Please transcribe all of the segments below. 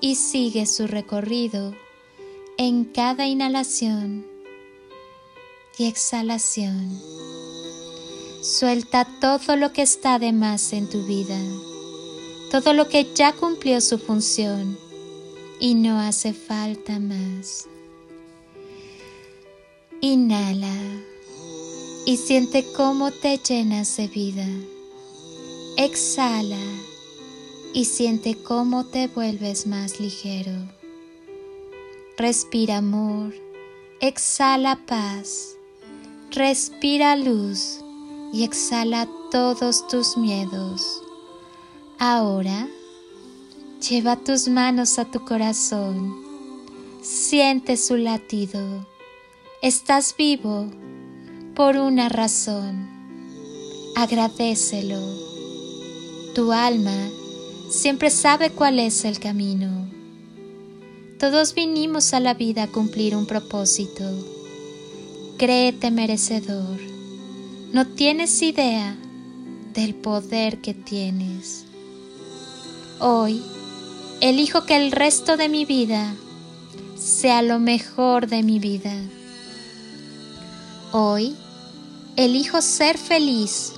y sigue su recorrido en cada inhalación y exhalación. Suelta todo lo que está de más en tu vida, todo lo que ya cumplió su función y no hace falta más. Inhala y siente cómo te llenas de vida. Exhala y siente cómo te vuelves más ligero. Respira amor, exhala paz, respira luz y exhala todos tus miedos. Ahora, lleva tus manos a tu corazón, siente su latido. Estás vivo por una razón. Agradecelo. Tu alma siempre sabe cuál es el camino. Todos vinimos a la vida a cumplir un propósito. Créete merecedor. No tienes idea del poder que tienes. Hoy, elijo que el resto de mi vida sea lo mejor de mi vida. Hoy, elijo ser feliz.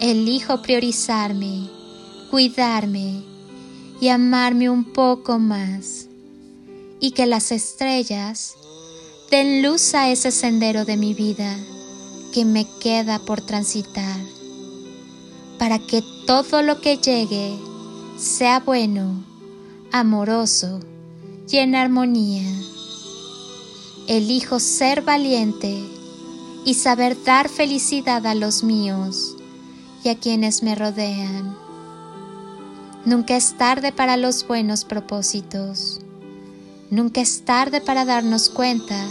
Elijo priorizarme cuidarme y amarme un poco más, y que las estrellas den luz a ese sendero de mi vida que me queda por transitar, para que todo lo que llegue sea bueno, amoroso y en armonía. Elijo ser valiente y saber dar felicidad a los míos y a quienes me rodean. Nunca es tarde para los buenos propósitos. Nunca es tarde para darnos cuenta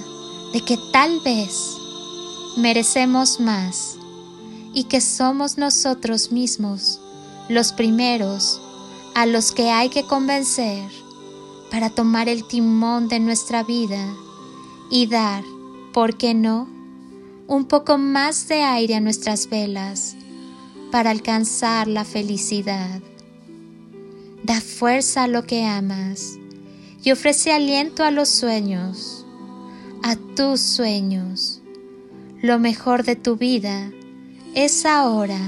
de que tal vez merecemos más y que somos nosotros mismos los primeros a los que hay que convencer para tomar el timón de nuestra vida y dar, ¿por qué no?, un poco más de aire a nuestras velas para alcanzar la felicidad. Da fuerza a lo que amas y ofrece aliento a los sueños, a tus sueños. Lo mejor de tu vida es ahora,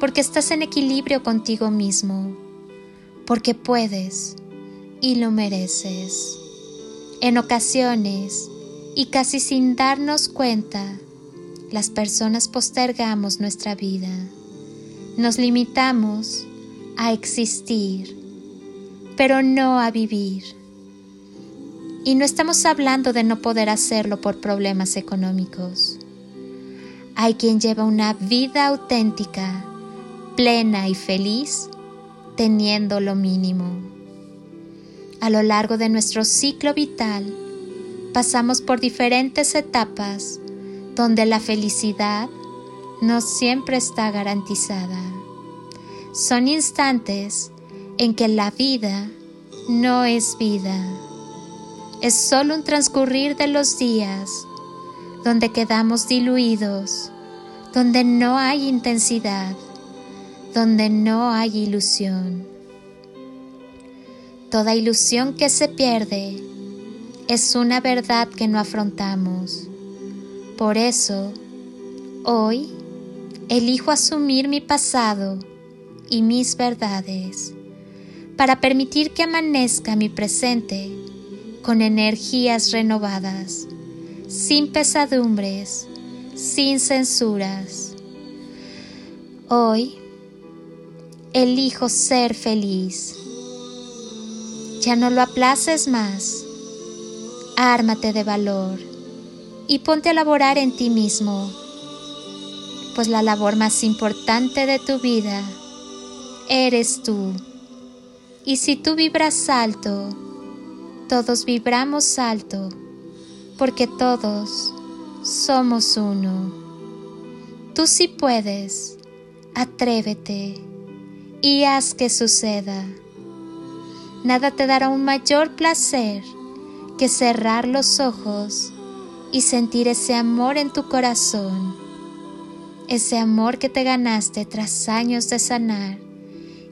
porque estás en equilibrio contigo mismo, porque puedes y lo mereces. En ocasiones, y casi sin darnos cuenta, las personas postergamos nuestra vida. Nos limitamos a existir, pero no a vivir. Y no estamos hablando de no poder hacerlo por problemas económicos. Hay quien lleva una vida auténtica, plena y feliz, teniendo lo mínimo. A lo largo de nuestro ciclo vital, pasamos por diferentes etapas donde la felicidad no siempre está garantizada. Son instantes en que la vida no es vida. Es solo un transcurrir de los días donde quedamos diluidos, donde no hay intensidad, donde no hay ilusión. Toda ilusión que se pierde es una verdad que no afrontamos. Por eso, hoy elijo asumir mi pasado y mis verdades, para permitir que amanezca mi presente con energías renovadas, sin pesadumbres, sin censuras. Hoy elijo ser feliz. Ya no lo aplaces más. Ármate de valor y ponte a laborar en ti mismo, pues la labor más importante de tu vida eres tú Y si tú vibras alto, todos vibramos alto, porque todos somos uno. Tú sí puedes, atrévete y haz que suceda. Nada te dará un mayor placer que cerrar los ojos y sentir ese amor en tu corazón, ese amor que te ganaste tras años de sanar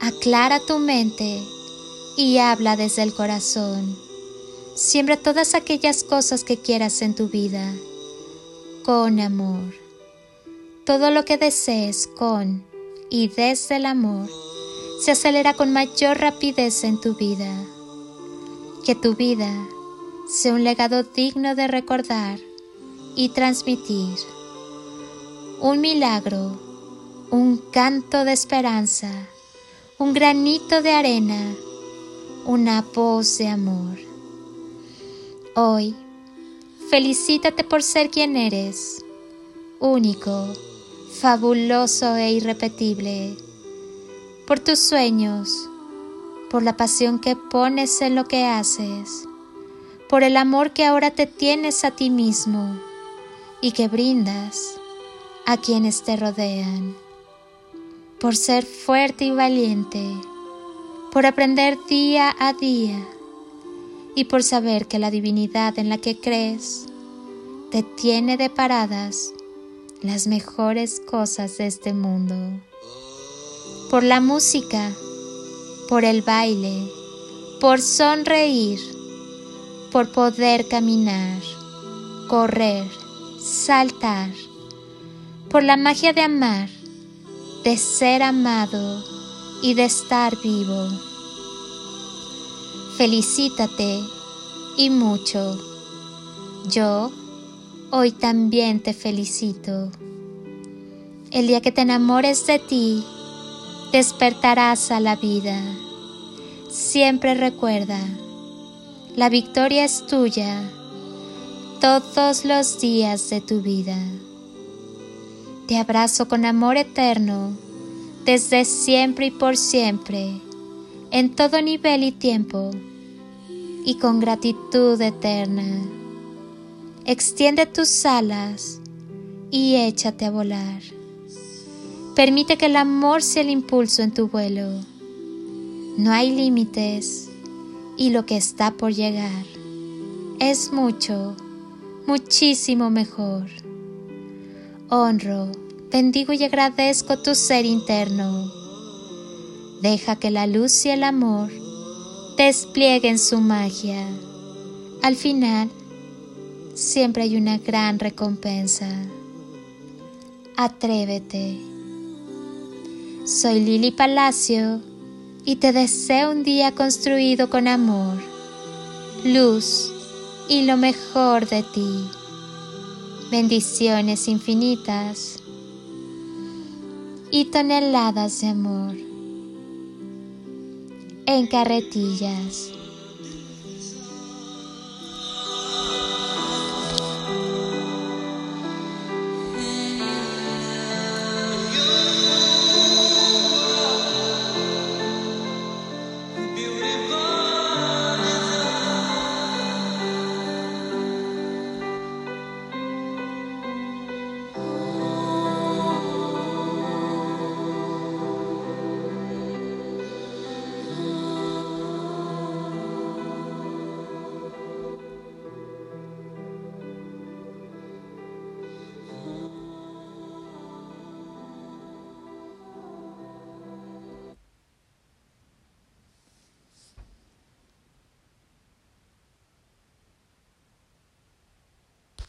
Aclara tu mente y habla desde el corazón. Siembra todas aquellas cosas que quieras en tu vida con amor. Todo lo que desees con y desde el amor se acelera con mayor rapidez en tu vida. Que tu vida sea un legado digno de recordar y transmitir. Un milagro, un canto de esperanza un granito de arena, una voz de amor. Hoy, felicítate por ser quien eres, único, fabuloso e irrepetible, por tus sueños, por la pasión que pones en lo que haces, por el amor que ahora te tienes a ti mismo y que brindas a quienes te rodean por ser fuerte y valiente, por aprender día a día y por saber que la divinidad en la que crees te tiene deparadas las mejores cosas de este mundo. Por la música, por el baile, por sonreír, por poder caminar, correr, saltar, por la magia de amar de ser amado y de estar vivo. Felicítate y mucho. Yo hoy también te felicito. El día que te enamores de ti, despertarás a la vida. Siempre recuerda, la victoria es tuya todos los días de tu vida. Te abrazo con amor eterno, desde siempre y por siempre, en todo nivel y tiempo, y con gratitud eterna. Extiende tus alas y échate a volar. Permite que el amor sea el impulso en tu vuelo. No hay límites y lo que está por llegar es mucho, muchísimo mejor honro, bendigo y agradezco tu ser interno. Deja que la luz y el amor desplieguen su magia. Al final, siempre hay una gran recompensa. Atrévete. Soy Lili Palacio y te deseo un día construido con amor, luz y lo mejor de ti bendiciones infinitas y toneladas de amor en carretillas.